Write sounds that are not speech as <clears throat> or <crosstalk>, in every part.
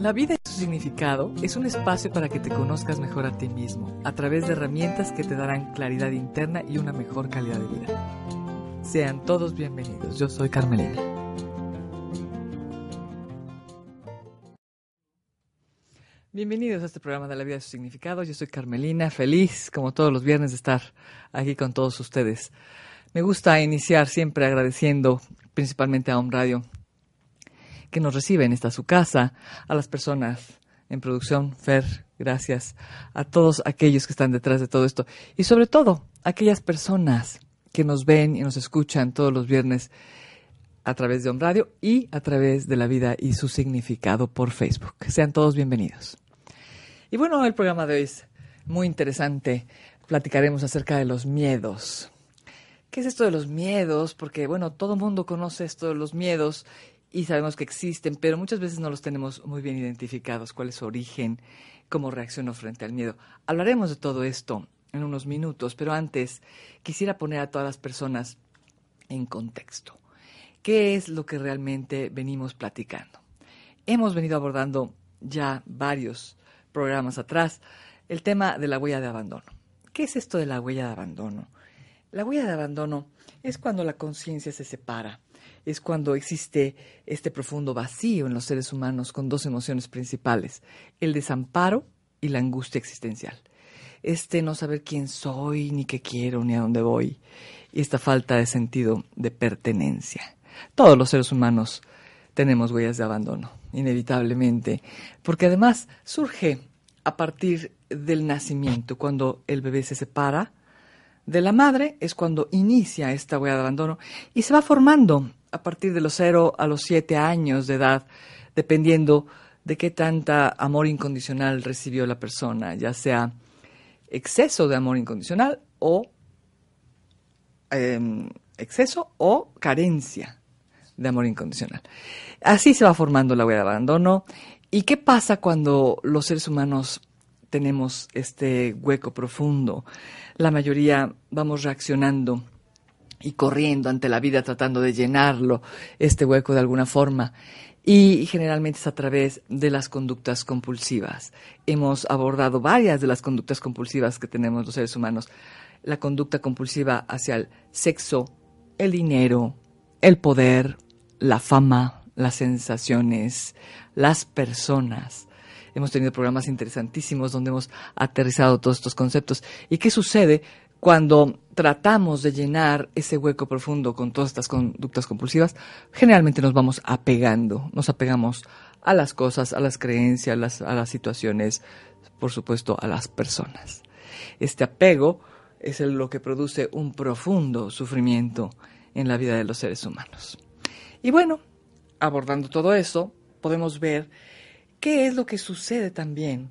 La vida y su significado es un espacio para que te conozcas mejor a ti mismo, a través de herramientas que te darán claridad interna y una mejor calidad de vida. Sean todos bienvenidos, yo soy Carmelina. Bienvenidos a este programa de la vida y su significado. Yo soy Carmelina, feliz como todos los viernes de estar aquí con todos ustedes. Me gusta iniciar siempre agradeciendo principalmente a Home Radio que nos recibe en esta su casa, a las personas en producción, Fer, gracias, a todos aquellos que están detrás de todo esto y sobre todo aquellas personas que nos ven y nos escuchan todos los viernes a través de Home Radio y a través de la vida y su significado por Facebook. Sean todos bienvenidos. Y bueno, el programa de hoy es muy interesante. Platicaremos acerca de los miedos. ¿Qué es esto de los miedos? Porque, bueno, todo el mundo conoce esto de los miedos y sabemos que existen, pero muchas veces no los tenemos muy bien identificados, cuál es su origen, cómo reacciono frente al miedo. Hablaremos de todo esto en unos minutos, pero antes quisiera poner a todas las personas en contexto. ¿Qué es lo que realmente venimos platicando? Hemos venido abordando ya varios programas atrás el tema de la huella de abandono. ¿Qué es esto de la huella de abandono? La huella de abandono es cuando la conciencia se separa, es cuando existe este profundo vacío en los seres humanos con dos emociones principales, el desamparo y la angustia existencial. Este no saber quién soy, ni qué quiero, ni a dónde voy, y esta falta de sentido de pertenencia. Todos los seres humanos tenemos huellas de abandono, inevitablemente, porque además surge a partir del nacimiento, cuando el bebé se separa de la madre, es cuando inicia esta huella de abandono y se va formando a partir de los 0 a los 7 años de edad, dependiendo de qué tanta amor incondicional recibió la persona, ya sea exceso de amor incondicional o em, exceso o carencia de amor incondicional. Así se va formando la huella de abandono. ¿Y qué pasa cuando los seres humanos tenemos este hueco profundo? La mayoría vamos reaccionando y corriendo ante la vida tratando de llenarlo, este hueco de alguna forma. Y generalmente es a través de las conductas compulsivas. Hemos abordado varias de las conductas compulsivas que tenemos los seres humanos. La conducta compulsiva hacia el sexo, el dinero, el poder, la fama, las sensaciones, las personas. Hemos tenido programas interesantísimos donde hemos aterrizado todos estos conceptos. ¿Y qué sucede cuando tratamos de llenar ese hueco profundo con todas estas conductas compulsivas? Generalmente nos vamos apegando, nos apegamos a las cosas, a las creencias, a las, situaciones, por supuesto, a las personas. Este apego es lo que produce un profundo sufrimiento en la vida de los seres humanos. Y bueno, abordando todo eso, podemos ver qué es lo que sucede también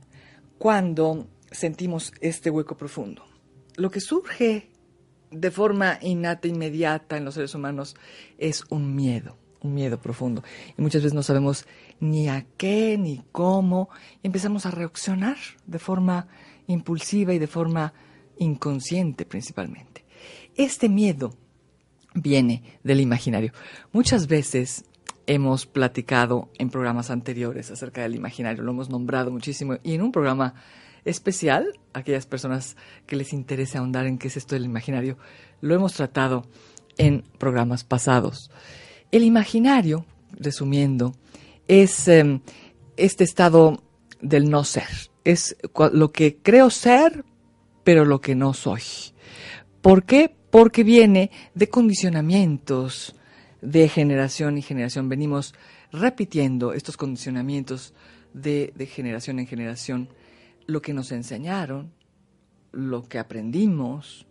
cuando sentimos este hueco profundo. Lo que surge de forma innata, inmediata en los seres humanos es un miedo, un miedo profundo. Y muchas veces no sabemos ni a qué ni cómo y empezamos a reaccionar de forma impulsiva y de forma inconsciente principalmente. Este miedo viene del imaginario. Muchas veces hemos platicado en programas anteriores acerca del imaginario, lo hemos nombrado muchísimo y en un programa especial, aquellas personas que les interesa ahondar en qué es esto del imaginario, lo hemos tratado en programas pasados. El imaginario, resumiendo, es em, este estado del no ser, es lo que creo ser, pero lo que no soy. ¿Por qué? porque viene de condicionamientos de generación y generación. Venimos repitiendo estos condicionamientos de, generación en generación, lo que nos enseñaron, lo que aprendimos,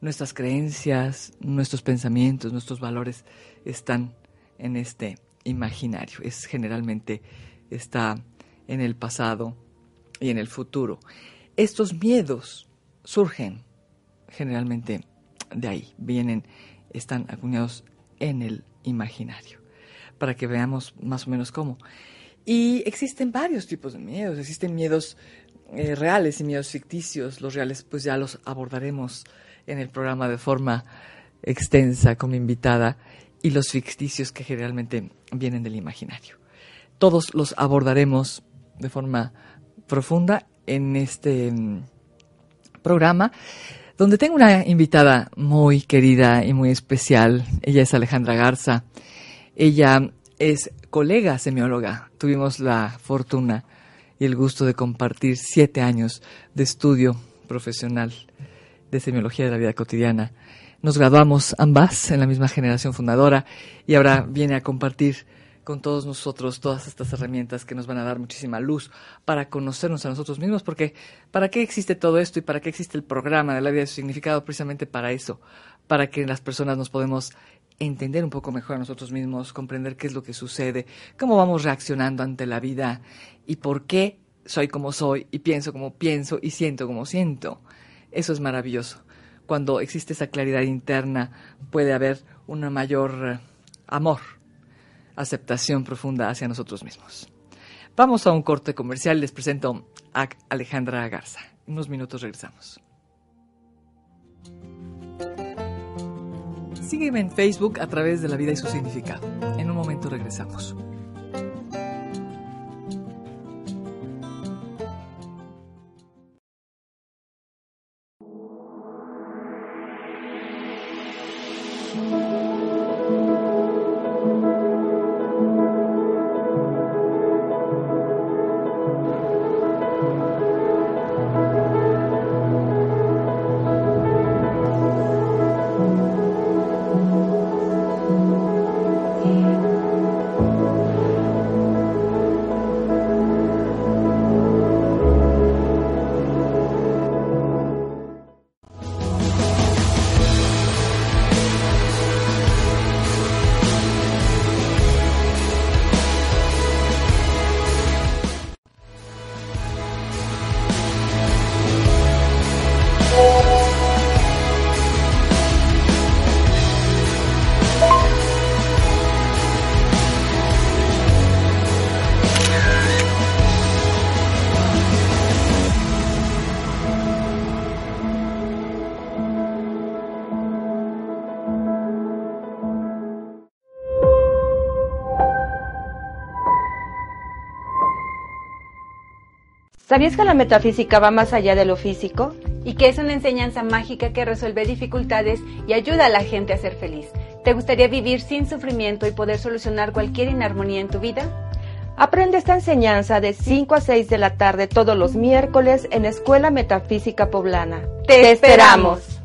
nuestras creencias, nuestros pensamientos, nuestros valores están en este imaginario. Es generalmente está en el pasado y en el futuro. Estos miedos surgen generalmente de ahí vienen, están acuñados en el imaginario, para que veamos más o menos cómo. Y existen varios tipos de miedos, existen miedos eh, reales y miedos ficticios. Los reales pues ya los abordaremos en el programa de forma extensa como invitada y los ficticios que generalmente vienen del imaginario. Todos los abordaremos de forma profunda en este mm, programa donde tengo una invitada muy querida y muy especial. Ella es Alejandra Garza. Ella es colega semióloga. Tuvimos la fortuna y el gusto de compartir siete años de estudio profesional de semiología de la vida cotidiana. Nos graduamos ambas en la misma generación fundadora y ahora viene a compartir con todos nosotros todas estas herramientas que nos van a dar muchísima luz para conocernos a nosotros mismos, porque ¿para qué existe todo esto y para qué existe el programa de la vida de su significado? Precisamente para eso, para que las personas nos podemos entender un poco mejor a nosotros mismos, comprender qué es lo que sucede, cómo vamos reaccionando ante la vida y por qué soy como soy y pienso como pienso y siento como siento. Eso es maravilloso. Cuando existe esa claridad interna puede haber una mayor eh, amor aceptación profunda hacia nosotros mismos. Vamos a un corte comercial. Les presento a Alejandra Garza. En unos minutos regresamos. Sígueme en Facebook a través de la vida y su significado. En un momento regresamos. ¿Sabías que la metafísica va más allá de lo físico? Y que es una enseñanza mágica que resuelve dificultades y ayuda a la gente a ser feliz. ¿Te gustaría vivir sin sufrimiento y poder solucionar cualquier inarmonía en tu vida? Aprende esta enseñanza de 5 a 6 de la tarde todos los miércoles en Escuela Metafísica Poblana. ¡Te esperamos!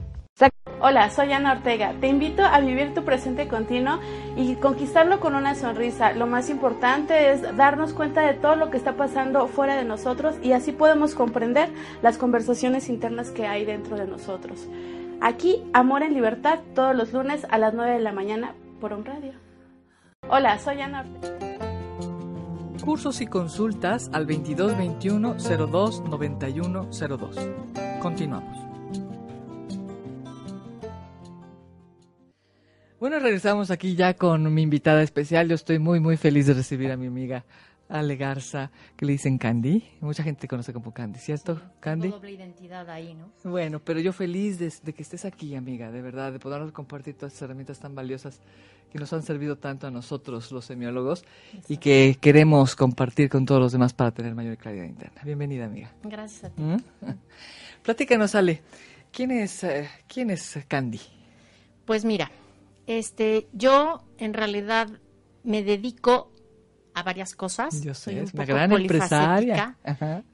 Hola, soy Ana Ortega. Te invito a vivir tu presente continuo y conquistarlo con una sonrisa. Lo más importante es darnos cuenta de todo lo que está pasando fuera de nosotros y así podemos comprender las conversaciones internas que hay dentro de nosotros. Aquí, Amor en Libertad, todos los lunes a las 9 de la mañana por un radio. Hola, soy Ana Ortega. Cursos y consultas al 2221 02 91 02. Continuamos. Bueno, regresamos aquí ya con mi invitada especial. Yo estoy muy, muy feliz de recibir a mi amiga Ale Garza, que le dicen Candy. Mucha gente conoce como Candy, ¿cierto, Candy? doble identidad ahí, ¿no? Bueno, pero yo feliz de, que estés aquí, amiga, de verdad, de podernos compartir todas estas herramientas tan valiosas que nos han servido tanto a nosotros, los semiólogos, y que queremos compartir con todos los demás para tener mayor claridad interna. Bienvenida, amiga. Gracias a ti. ¿Mm? Platícanos, Ale, ¿quién es, eh, ¿quién es Candy? Pues mira, este, yo en realidad me dedico a varias cosas. Yo soy una gran empresaria.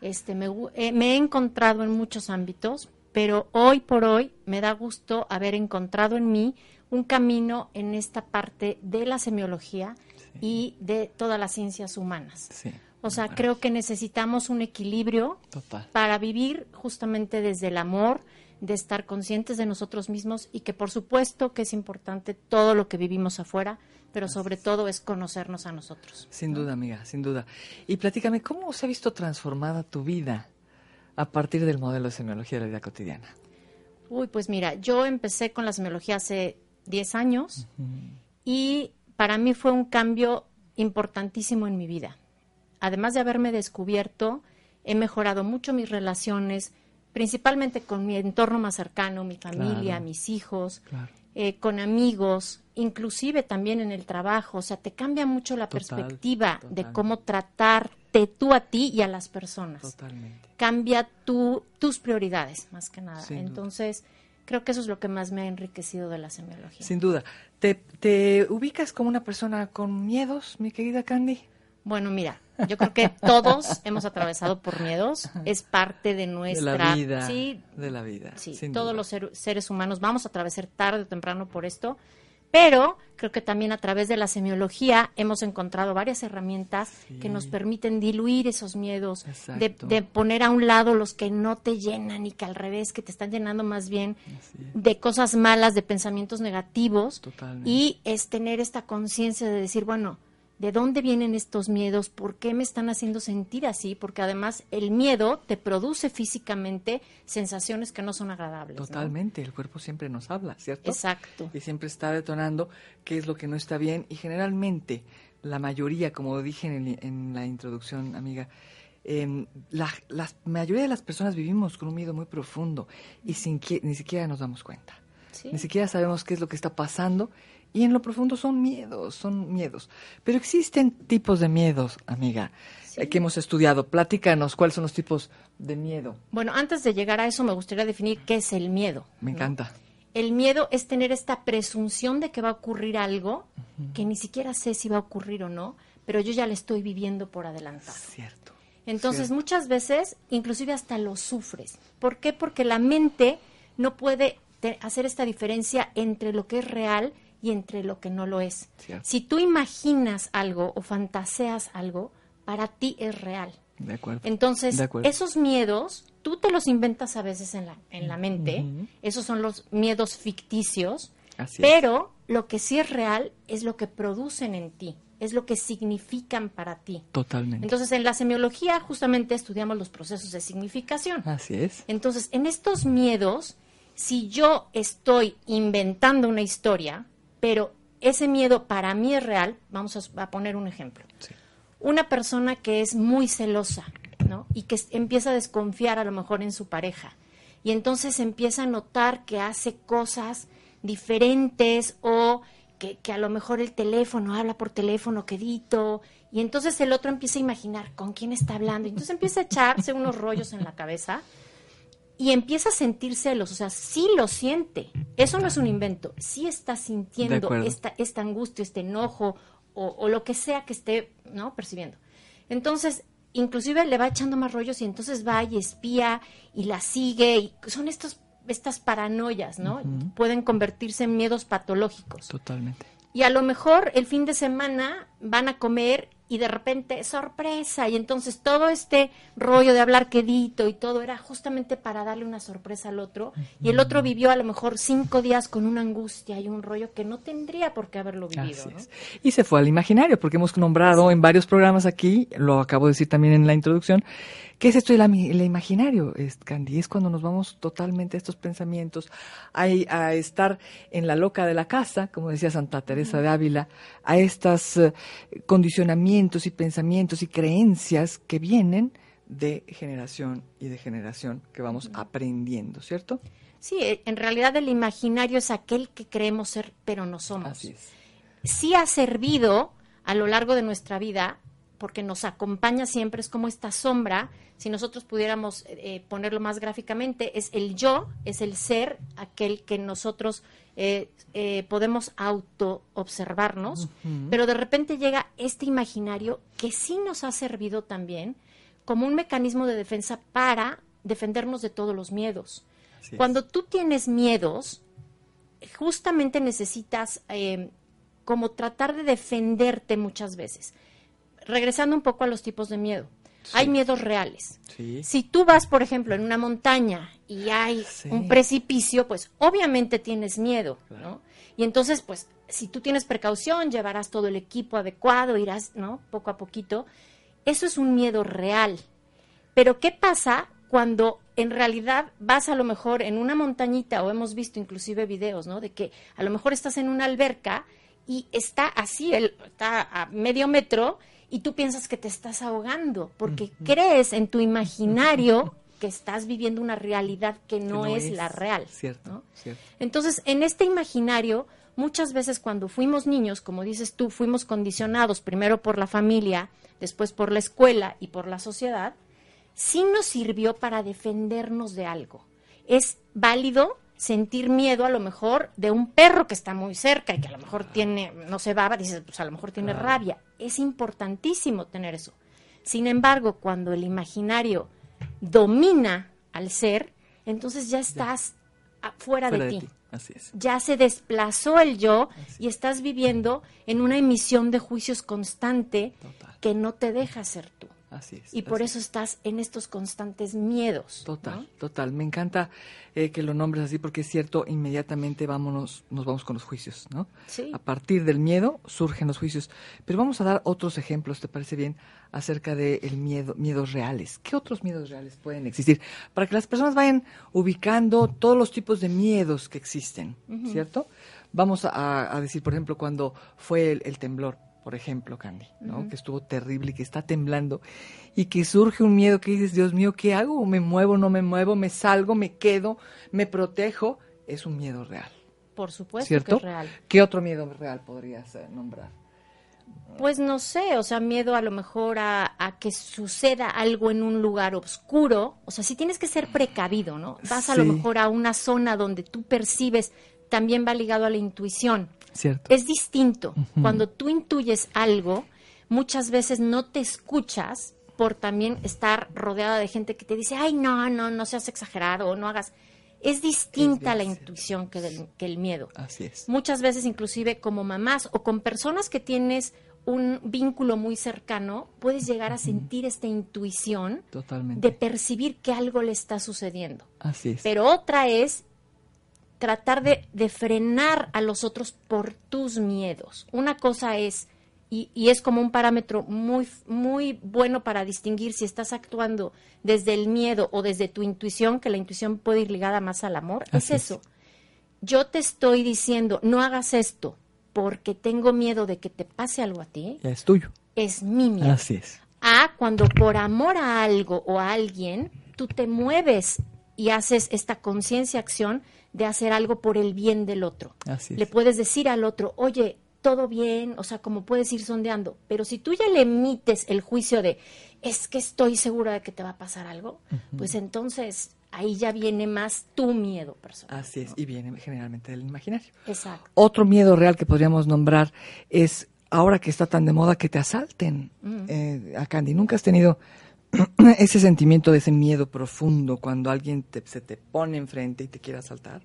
Este, eh, me, he encontrado en muchos ámbitos, pero hoy por hoy me da gusto haber encontrado en mí un camino en esta parte de la semiología y de todas las ciencias humanas. o sea, creo que necesitamos un equilibrio para vivir justamente desde el amor, de estar conscientes de nosotros mismos y que por supuesto que es importante todo lo que vivimos afuera, pero sobre todo es conocernos a nosotros. Sin duda, amiga, sin duda. Y platícame, ¿cómo se ha visto transformada tu vida a partir del modelo de semiología de la vida cotidiana? Uy, pues mira, yo empecé con la semiología hace 10 años y para mí fue un cambio importantísimo en mi vida. Además de haberme descubierto, he mejorado mucho mis relaciones, principalmente con mi entorno más cercano, mi familia, Claro. mis hijos, Claro. eh, con amigos, inclusive también en el trabajo. O sea, te cambia mucho la Total, perspectiva de cómo tratarte tú a ti y a las personas. Totalmente. Cambia tu, tus prioridades, más que nada. Sin duda. Entonces, creo que eso es lo que más me ha enriquecido de la semiología. Sin duda. ¿Te, ¿Te ubicas como una persona con miedos, mi querida Candy? Bueno, mira, yo creo que todos hemos atravesado por miedos, es parte de nuestra de la vida. sí, de la vida. sí, todos duda. los ser- seres humanos vamos a atravesar tarde o temprano por esto, pero creo que también a través de la semiología hemos encontrado varias herramientas que nos permiten diluir esos miedos, de, Exacto. de poner a un lado los que no te llenan y que al revés, que te están llenando más bien de cosas malas, de pensamientos negativos, Totalmente. y es tener esta conciencia de decir, bueno, ¿de dónde vienen estos miedos? ¿Por qué me están haciendo sentir así? Porque además el miedo te produce físicamente sensaciones que no son agradables. ¿no? Totalmente. El cuerpo siempre nos habla, ¿cierto? Exacto. y siempre está detonando qué es lo que no está bien y generalmente la mayoría, como dije en, el- en la introducción, amiga, em, la, la mayoría de las personas vivimos con un miedo muy profundo y sin que ni siquiera nos damos cuenta. Sí. Ni siquiera sabemos qué es lo que está pasando y en lo profundo son miedos, son miedos. Pero existen tipos de miedos, amiga, Sí. eh, que hemos estudiado. Platícanos cuáles son los tipos de miedo. Bueno, antes de llegar a eso me gustaría definir qué es el miedo. Me ¿no? encanta. El miedo es tener esta presunción de que va a ocurrir algo que ni siquiera sé si va a ocurrir o no, pero yo ya le estoy viviendo por adelantado. Cierto. Entonces, Cierto. muchas veces, inclusive hasta lo sufres. ¿Por qué? Porque la mente no puede hacer esta diferencia entre lo que es real y entre lo que no lo es. Si tú imaginas algo o fantaseas algo, para ti es real. De acuerdo. Entonces, De acuerdo. esos miedos, tú te los inventas a veces en la, en la mente. Esos son los miedos ficticios. Así es. pero lo que sí es real es lo que producen en ti, es lo que significan para ti. Totalmente. Entonces, en la semiología justamente estudiamos los procesos de significación. Así es. Entonces, en estos miedos, si yo estoy inventando una historia, pero ese miedo para mí es real, vamos a, a poner un ejemplo. Sí. Una persona que es muy celosa, ¿no? Y que empieza a desconfiar a lo mejor en su pareja. Y entonces empieza a notar que hace cosas diferentes o que, que a lo mejor el teléfono habla por teléfono quedito. Y entonces el otro empieza a imaginar con quién está hablando. Y entonces empieza a echarse unos rollos en la cabeza y empieza a sentir celos, o sea, sí lo siente. Eso no es un invento, sí está sintiendo esta, esta angustia, este enojo o, o lo que sea que esté no percibiendo. Entonces, inclusive le va echando más rollos y entonces va y espía y la sigue y son estos estas paranoias, ¿no? Pueden convertirse en miedos patológicos. Totalmente. Y a lo mejor el fin de semana van a comer y de repente sorpresa y entonces todo este rollo de hablar quedito y todo era justamente para darle una sorpresa al otro y el otro vivió a lo mejor cinco días con una angustia y un rollo que no tendría por qué haberlo vivido. Y se fue al imaginario, porque hemos nombrado en varios programas aquí, lo acabo de decir también en la introducción, ¿qué es esto del imaginario, Candy? Es cuando nos vamos totalmente a estos pensamientos, a, a estar en la loca de la casa, como decía Santa Teresa de Ávila, a estos condicionamientos y pensamientos y creencias que vienen de generación y de generación que vamos aprendiendo, ¿cierto? Sí, eh, en realidad el imaginario es aquel que creemos ser, pero no somos. Así es. sí ha servido a lo largo de nuestra vida, porque nos acompaña siempre, es como esta sombra, si nosotros pudiéramos eh, ponerlo más gráficamente, es el yo, es el ser, aquel que nosotros eh, eh, podemos auto-observarnos, Ujú. pero de repente llega este imaginario que sí nos ha servido también como un mecanismo de defensa para defendernos de todos los miedos. Así es. Cuando tú tienes miedos, justamente necesitas eh, como tratar de defenderte muchas veces. Regresando un poco a los tipos de miedo. Sí. Hay miedos reales. Sí. Si tú vas, por ejemplo, en una montaña y hay Sí. un precipicio, pues obviamente tienes miedo, Claro. ¿no? Y entonces, pues, si tú tienes precaución, llevarás todo el equipo adecuado, irás, ¿no? Poco a poquito. Eso es un miedo real. Pero ¿qué pasa cuando en realidad vas a lo mejor en una montañita o hemos visto inclusive videos, ¿no? De que a lo mejor estás en una alberca y está así, el, está a medio metro y tú piensas que te estás ahogando porque crees en tu imaginario <laughs> que estás viviendo una realidad que no, no es, es. la real. Cierto, ¿no? cierto. Entonces, en este imaginario, muchas veces cuando fuimos niños, como dices tú, fuimos condicionados primero por la familia, después por la escuela y por la sociedad, sí nos sirvió para defendernos de algo. Es válido sentir miedo a lo mejor de un perro que está muy cerca y que a lo mejor tiene, no se baba, dices, pues a lo mejor tiene Claro. rabia. Es importantísimo tener eso. Sin embargo, cuando el imaginario domina al ser, entonces ya estás fuera, Fuera de ti Así es. ya se desplazó el yo y estás viviendo en una emisión de juicios constante Total. que no te deja ser tú. Así es. Y por eso estás en estos constantes miedos. Total, ¿no? total. Me encanta eh, que lo nombres así porque es cierto, inmediatamente vámonos, nos vamos con los juicios, ¿no? Sí. A partir del miedo surgen los juicios. Pero vamos a dar otros ejemplos, ¿te parece bien? Acerca del el miedo, miedos reales. ¿Qué otros miedos reales pueden existir? Para que las personas vayan ubicando todos los tipos de miedos que existen, ¿cierto? Vamos a, a decir, por ejemplo, cuando fue el, el temblor, por ejemplo, Candy, ¿no? Que estuvo terrible, que está temblando y que surge un miedo que dices, Dios mío, ¿qué hago? ¿Me muevo, no me muevo? ¿Me salgo, me quedo, me protejo? Es un miedo real, Por supuesto ¿cierto? que es real. ¿Qué otro miedo real podrías eh, nombrar? Pues no sé, o sea, miedo a lo mejor a, a que suceda algo en un lugar oscuro. O sea, sí tienes que ser precavido, ¿no? Vas a lo mejor a una zona donde tú percibes, también va ligado a la intuición. ¿Cierto? Es distinto. Cuando tú intuyes algo, muchas veces no te escuchas por también estar rodeada de gente que te dice, ay, no, no, no seas exagerado, no hagas. Es distinta la intuición que, del- que el miedo. Así es. Muchas veces, inclusive como mamás o con personas que tienes un vínculo muy cercano, puedes llegar a sentir esta intuición Totalmente. de percibir que algo le está sucediendo. Así es. Pero otra es tratar de, de frenar a los otros por tus miedos. Una cosa es, y, y es como un parámetro muy, muy bueno para distinguir si estás actuando desde el miedo o desde tu intuición, que la intuición puede ir ligada más al amor, Así es es. eso. Yo te estoy diciendo, no hagas esto porque tengo miedo de que te pase algo a ti, es tuyo. es mi miedo. Así es. A cuando por amor a algo o a alguien, tú te mueves y haces esta conciencia acción de hacer algo por el bien del otro. Así es. Le puedes decir al otro, oye, todo bien, o sea, como puedes ir sondeando, pero si tú ya le emites el juicio de, es que estoy segura de que te va a pasar algo, pues entonces ahí ya viene más tu miedo personal. Así es. Y viene generalmente del imaginario. Exacto. Otro miedo real que podríamos nombrar es ahora que está tan de moda que te asalten. Eh, a Candy, ¿nunca has tenido <clears throat> ese sentimiento de ese miedo profundo cuando alguien te- se te pone enfrente y te quiere asaltar?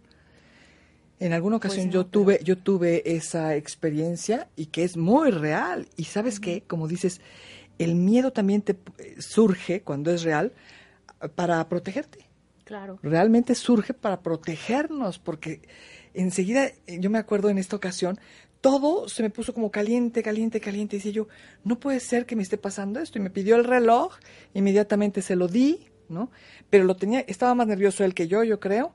En alguna ocasión Pues no, yo tuve yo tuve esa experiencia y que es muy real y sabes qué, como dices, el miedo también te eh, surge cuando es real para protegerte Claro. realmente surge para protegernos, porque enseguida, eh, yo me acuerdo en esta ocasión, todo se me puso como caliente, caliente, caliente. Y decía yo, no puede ser que me esté pasando esto. Y me pidió el reloj, inmediatamente se lo di, ¿no? Pero lo tenía, estaba más nervioso él que yo, yo creo.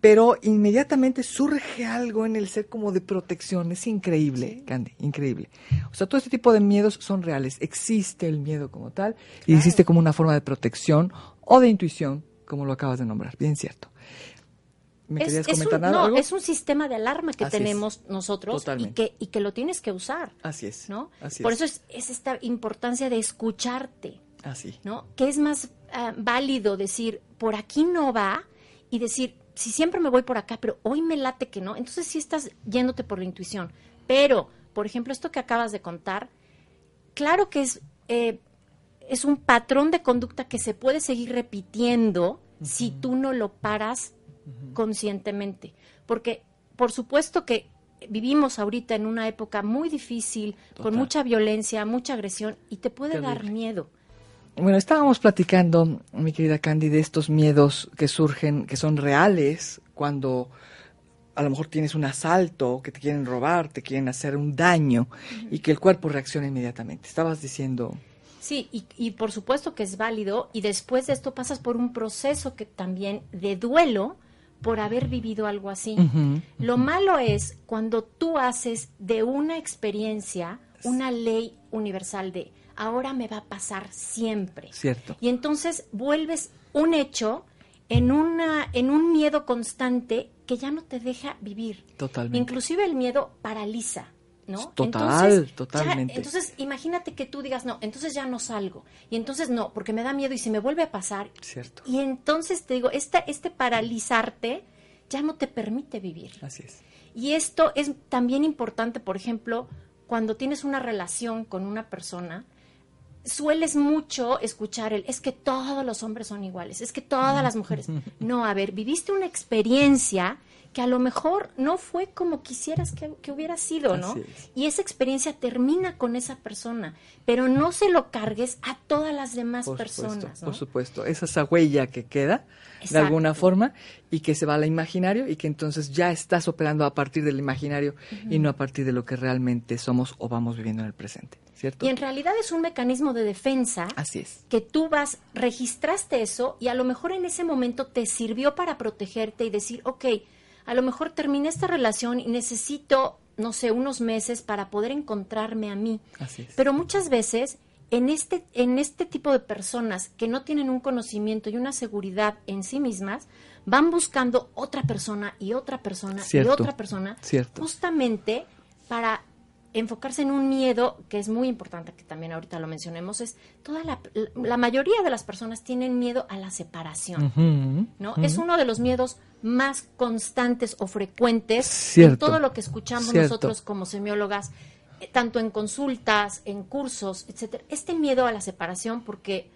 Pero inmediatamente surge algo en el ser como de protección. Es increíble, Candy, increíble. O sea, todo este tipo de miedos son reales. Existe el miedo como tal y existe como una forma de protección o de intuición, como lo acabas de nombrar. Bien cierto. ¿Me Es- querías es comentar un, nada? no, algo? es un sistema de alarma que Así es. tenemos nosotros y que, y que lo tienes que usar. Así es. ¿no? Así Por es. eso es, es esta importancia de escucharte, Así. ¿no? Que es más ah, válido decir, por aquí no va, y decir, si siempre me voy por acá, pero hoy me late que no, entonces sí estás yéndote por la intuición. Pero, por ejemplo, esto que acabas de contar, claro que es, eh, es un patrón de conducta que se puede seguir repitiendo si tú no lo paras conscientemente. Porque, por supuesto que vivimos ahorita en una época muy difícil, con mucha violencia, mucha agresión, y te puede dar miedo. Bueno, estábamos platicando, mi querida Candy, de estos miedos que surgen, que son reales cuando a lo mejor tienes un asalto, que te quieren robar, te quieren hacer un daño y que el cuerpo reacciona inmediatamente. Estabas diciendo, Sí, y, y por supuesto que es válido, y después de esto pasas por un proceso que también de duelo por haber vivido algo así. Lo malo es cuando tú haces de una experiencia una ley universal de ahora me va a pasar siempre. cierto, Y entonces vuelves un hecho, en, una, en un miedo constante que ya no te deja vivir. Totalmente. Inclusive el miedo paraliza. ¿No? Total, entonces, totalmente. ya- entonces, imagínate que tú digas, no, entonces ya no salgo. Y entonces no, porque me da miedo y se me vuelve a pasar. Cierto. Y entonces te digo, esta, este paralizarte ya no te permite vivir. Así es. Y esto es también importante, por ejemplo, cuando tienes una relación con una persona, sueles mucho escuchar el, es que todos los hombres son iguales, es que todas las mujeres. <laughs> No, a ver, viviste una experiencia que a lo mejor no fue como quisieras que, que hubiera sido, ¿no? Es. Y esa experiencia termina con esa persona, pero no se lo cargues a todas las demás Por personas, supuesto, ¿no? por supuesto. Es esa huella que queda de alguna forma y que se va al imaginario y que entonces ya estás operando a partir del imaginario y no a partir de lo que realmente somos o vamos viviendo en el presente, ¿cierto? Y en realidad es un mecanismo de defensa Así es. que tú vas, registraste eso y a lo mejor en ese momento te sirvió para protegerte y decir, ok, a lo mejor terminé esta relación y necesito, no sé, unos meses para poder encontrarme a mí. Así es. Pero muchas veces en este, en este tipo de personas que no tienen un conocimiento y una seguridad en sí mismas, van buscando otra persona y otra persona Cierto. y otra persona, Cierto. justamente para enfocarse en un miedo que es muy importante, que también ahorita lo mencionemos, es toda la, la mayoría de las personas tienen miedo a la separación. ¿no? Es uno de los miedos más constantes o frecuentes Cierto, en todo lo que escuchamos cierto. nosotros como semiólogas, eh, tanto en consultas, en cursos, etcétera. Este miedo a la separación, porque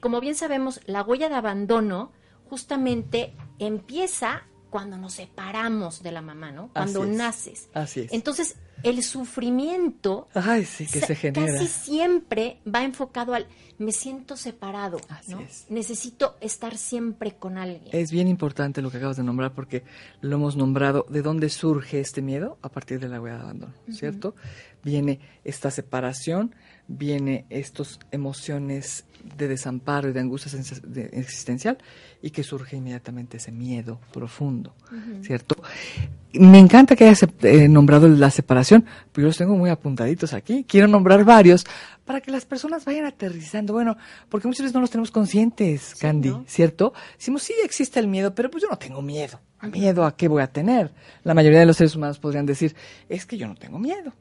como bien sabemos, la huella de abandono justamente empieza cuando nos separamos de la mamá, ¿no? Cuando Así es. naces. Así es. Entonces, el sufrimiento Ay, sí, que sa- se genera. Casi siempre va enfocado al me siento separado, Así ¿no? es. Necesito estar siempre con alguien. Es bien importante lo que acabas de nombrar porque lo hemos nombrado. ¿De dónde surge este miedo? A partir de la huella de abandono, ¿cierto? Viene esta separación, viene estas emociones de desamparo y de angustia de- existencial y que surge inmediatamente ese miedo profundo, ¿cierto? Me encanta que hayas eh, nombrado la separación, pero yo los tengo muy apuntaditos aquí. Quiero nombrar varios para que las personas vayan aterrizando. Bueno, porque muchas veces no los tenemos conscientes, Candy, ¿no? ¿cierto? Decimos, sí existe el miedo, pero pues yo no tengo miedo. ¿A miedo a qué voy a tener? La mayoría de los seres humanos podrían decir, es que yo no tengo miedo.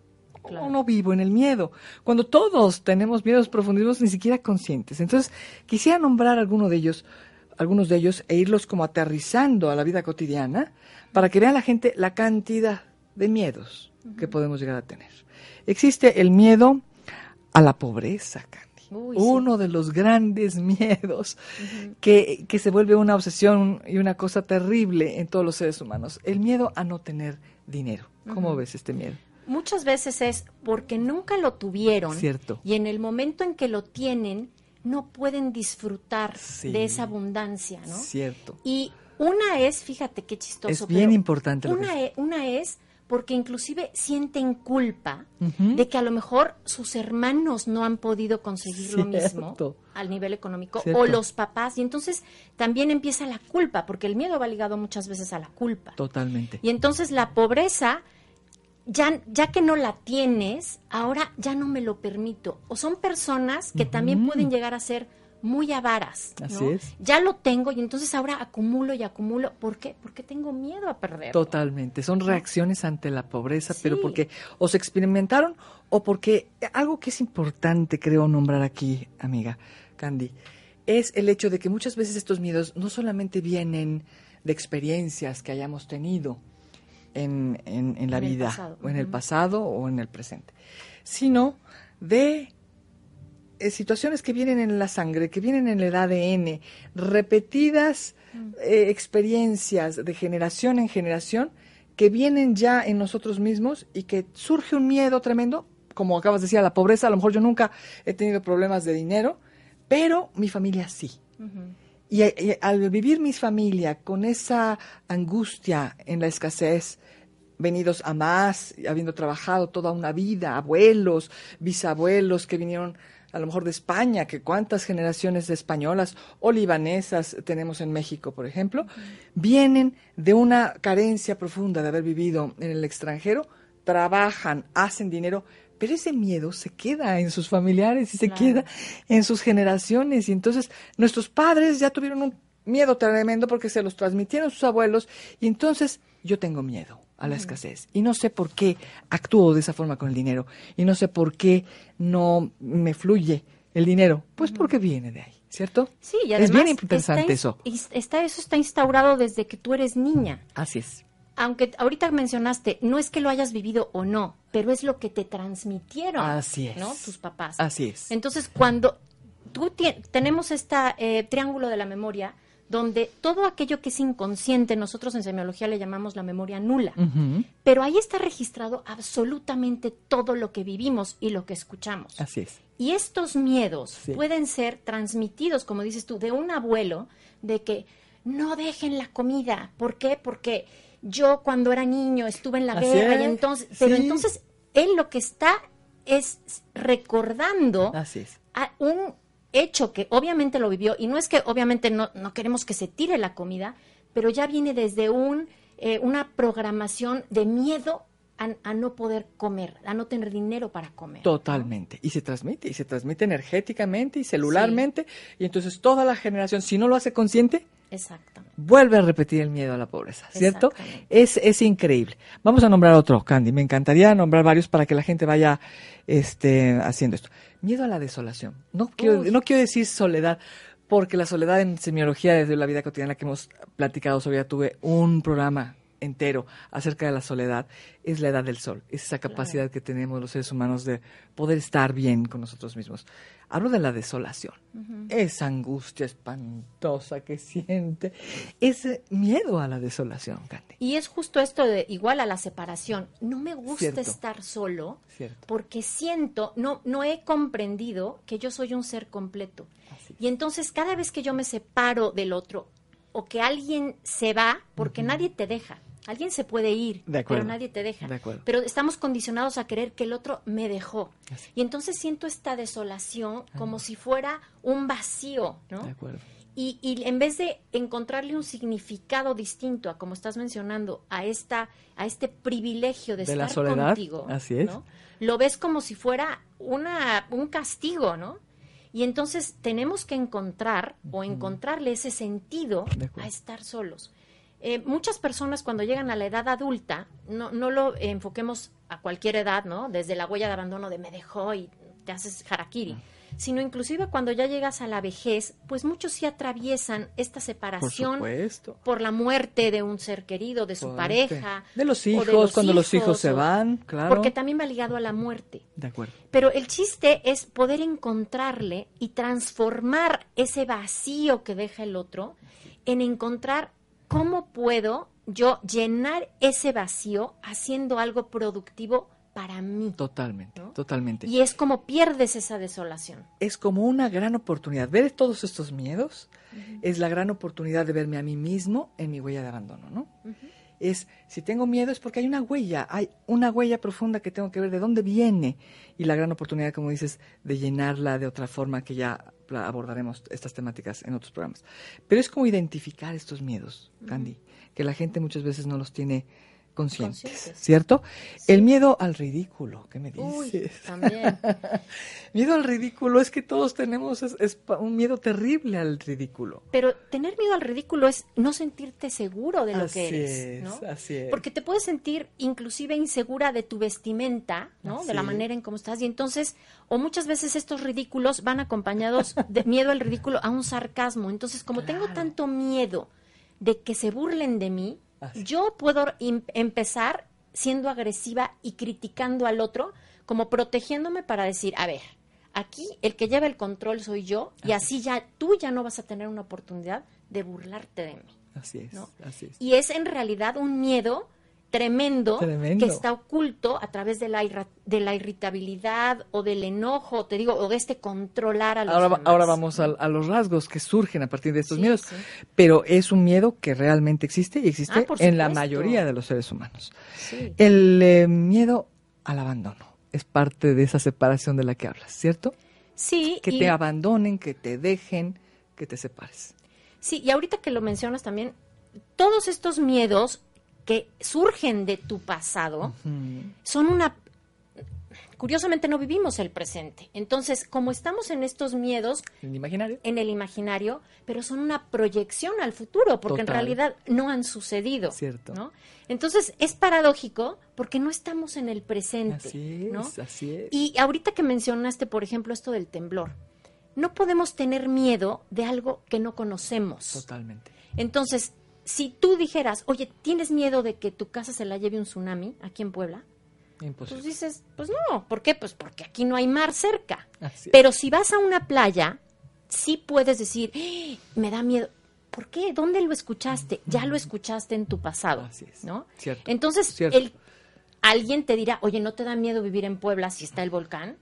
Claro. O no vivo en el miedo. Cuando todos tenemos miedos profundísimos, ni siquiera conscientes. Entonces, quisiera nombrar alguno de ellos, algunos de ellos, e irlos como aterrizando a la vida cotidiana, para que vean la gente la cantidad de miedos que podemos llegar a tener. Existe el miedo a la pobreza, Candy. Uy, sí. Uno de los grandes <laughs> miedos que, que se vuelve una obsesión y una cosa terrible en todos los seres humanos. El miedo a no tener dinero. ¿Cómo ves este miedo? Muchas veces es porque nunca lo tuvieron Cierto. y en el momento en que lo tienen no pueden disfrutar Sí. de esa abundancia, ¿no? Cierto. Y una es, fíjate qué chistoso. Es bien pero importante lo que Una, e- una es porque inclusive sienten culpa de que a lo mejor sus hermanos no han podido conseguir lo mismo al nivel económico Cierto. o los papás y entonces también empieza la culpa porque el miedo va ligado muchas veces a la culpa. Totalmente. Y entonces la pobreza, ya, ya que no la tienes, ahora ya no me lo permito. O son personas que también pueden llegar a ser muy avaras. ¿no? Así es. Ya lo tengo y entonces ahora acumulo y acumulo. ¿Por qué? Porque tengo miedo a perderlo. Totalmente. Son reacciones ante la pobreza, pero porque o se experimentaron o porque algo que es importante, creo, nombrar aquí, amiga Candy, es el hecho de que muchas veces estos miedos no solamente vienen de experiencias que hayamos tenido en, en- en la En vida, o en el pasado o en el presente, sino de eh, situaciones que vienen en la sangre, que vienen en el ADN, repetidas eh, experiencias de generación en generación que vienen ya en nosotros mismos y que surge un miedo tremendo, como acabas de decir, a la pobreza, a lo mejor yo nunca he tenido problemas de dinero, pero mi familia sí. Y, y al vivir mi familia con esa angustia en la escasez, venidos a más, habiendo trabajado toda una vida, abuelos, bisabuelos que vinieron a lo mejor de España, que cuántas generaciones de españolas o libanesas tenemos en México, por ejemplo, vienen de una carencia profunda de haber vivido en el extranjero, trabajan, hacen dinero, pero ese miedo se queda en sus familiares y se Claro. queda en sus generaciones. Y entonces nuestros padres ya tuvieron un miedo tremendo porque se los transmitieron sus abuelos. Y entonces yo tengo miedo a la escasez. Y no sé por qué actúo de esa forma con el dinero. Y no sé por qué no me fluye el dinero. Pues porque viene de ahí, ¿cierto? Sí, y Es además bien interesante está, eso. Está, eso está instaurado desde que tú eres niña. Así es. Aunque ahorita mencionaste, no es que lo hayas vivido o no, pero es lo que te transmitieron. Así es. ¿No? Tus papás. Así es. Entonces, cuando tú tenemos este triángulo de la memoria, donde todo aquello que es inconsciente, nosotros en semiología le llamamos la memoria nula, pero ahí está registrado absolutamente todo lo que vivimos y lo que escuchamos. Así es. Y estos miedos Sí. pueden ser transmitidos, como dices tú, de un abuelo, de que no dejen la comida. ¿Por qué? Porque yo cuando era niño estuve en la Así guerra y es, entonces, pero sí. entonces él lo que está es recordando Así es. a un hecho que obviamente lo vivió y no es que obviamente no, no queremos que se tire la comida, pero ya viene desde un eh, una programación de miedo a, a no poder comer, a no tener dinero para comer. Totalmente. Y se transmite, y se transmite energéticamente y celularmente. Y entonces toda la generación, si no lo hace consciente, Exactamente. vuelve a repetir el miedo a la pobreza, ¿cierto? Es, es increíble. Vamos a nombrar otro, Candy. Me encantaría nombrar varios para que la gente vaya este, haciendo esto. Miedo a la desolación. No quiero, no quiero decir soledad, porque la soledad en semiología desde la vida cotidiana que hemos platicado sobre ella, tuve un programa entero acerca de la soledad, es la edad del sol, es esa capacidad que tenemos los seres humanos de poder estar bien con nosotros mismos. Hablo de la desolación, esa angustia espantosa que siente, ese miedo a la desolación, Candy. Y es justo esto de igual a la separación. No me gusta Cierto. estar solo Cierto. porque siento, no, no he comprendido que yo soy un ser completo. Y entonces cada vez que yo me separo del otro o que alguien se va, porque nadie te deja. Alguien se puede ir, De pero nadie te deja. De. Pero estamos condicionados a creer que el otro me dejó. Así. Y entonces siento esta desolación como si fuera un vacío, ¿no? De acuerdo. Y, y en vez de encontrarle un significado distinto a como estás mencionando a esta a este privilegio de, De la estar soledad, contigo, así es. ¿no? Lo ves como si fuera una un castigo, ¿no? Y entonces tenemos que encontrar o encontrarle ese sentido a estar solos. Eh, muchas personas cuando llegan a la edad adulta, no, no lo enfoquemos a cualquier edad, ¿no? Desde la huella de abandono de me dejó y te haces harakiri, sino inclusive cuando ya llegas a la vejez, pues muchos sí atraviesan esta separación por la muerte de un ser querido, de su Fuerte. pareja. De los hijos, cuando los hijos se van, claro. Porque también va ligado a la muerte. De acuerdo. Pero el chiste es poder encontrarle y transformar ese vacío que deja el otro en encontrar cómo puedo yo llenar ese vacío haciendo algo productivo para mí. Totalmente, ¿No? totalmente. Y es como pierdes esa desolación. es como una gran oportunidad. Ver todos estos miedos es la gran oportunidad de verme a mí mismo en mi huella de abandono, ¿no? Es, si tengo miedo es porque hay una huella, hay una huella profunda que tengo que ver de dónde viene y la gran oportunidad, como dices, de llenarla de otra forma que ya abordaremos estas temáticas en otros programas. Pero es como identificar estos miedos, Candy, que la gente muchas veces no los tiene conscientes, Conscientes. ¿cierto? El miedo al ridículo, ¿qué me Uy, dices? <laughs> también. Miedo al ridículo es que todos tenemos es- un miedo terrible al ridículo. Pero tener miedo al ridículo es no sentirte seguro de lo Así que eres, es, ¿no? así es. Porque te puedes sentir inclusive insegura de tu vestimenta, ¿no? Así De la manera en cómo estás. Y entonces, o muchas veces estos ridículos van acompañados de miedo al ridículo a un sarcasmo. Entonces, como tengo tanto miedo de que se burlen de mí. Yo puedo empezar siendo agresiva y criticando al otro, como protegiéndome para decir, a ver, aquí el que lleva el control soy yo, y así ya tú ya no vas a tener una oportunidad de burlarte de mí. Así es, ¿no? así es. Y es en realidad un miedo tremendo, Tremendo. que está oculto a través de la, irra- de la irritabilidad o del enojo, te digo, o de este controlar a los Ahora, demás. ahora vamos a, a los rasgos que surgen a partir de estos Sí, miedos. sí. Pero es un miedo que realmente existe y existe Ah, en la mayoría de los seres humanos. Sí. El eh, miedo al abandono es parte de esa separación de la que hablas, ¿cierto? Sí, Que y- te abandonen, que te dejen, que te separes. Sí, y ahorita que lo mencionas también, todos estos miedos que surgen de tu pasado son una curiosamente no vivimos el presente. Entonces, como estamos en estos miedos, ¿En el imaginario? en el imaginario, pero son una proyección al futuro, porque en realidad no han sucedido. Cierto. ¿no? Entonces es paradójico porque no estamos en el presente. Así es, ¿no? así es. Y ahorita que mencionaste, por ejemplo, esto del temblor, no podemos tener miedo de algo que no conocemos. Totalmente. Entonces, si tú dijeras, oye, ¿tienes miedo de que tu casa se la lleve un tsunami aquí en Puebla? Imposible. Pues dices, pues no, ¿por qué? Pues porque aquí no hay mar cerca. Pero si vas a una playa, sí puedes decir, "¡Ah! me da miedo. ¿Por qué? ¿Dónde lo escuchaste? Ya lo escuchaste en tu pasado, Así es. ¿no? Cierto. Entonces, Cierto. el- alguien te dirá, oye, ¿no te da miedo vivir en Puebla si está el volcán?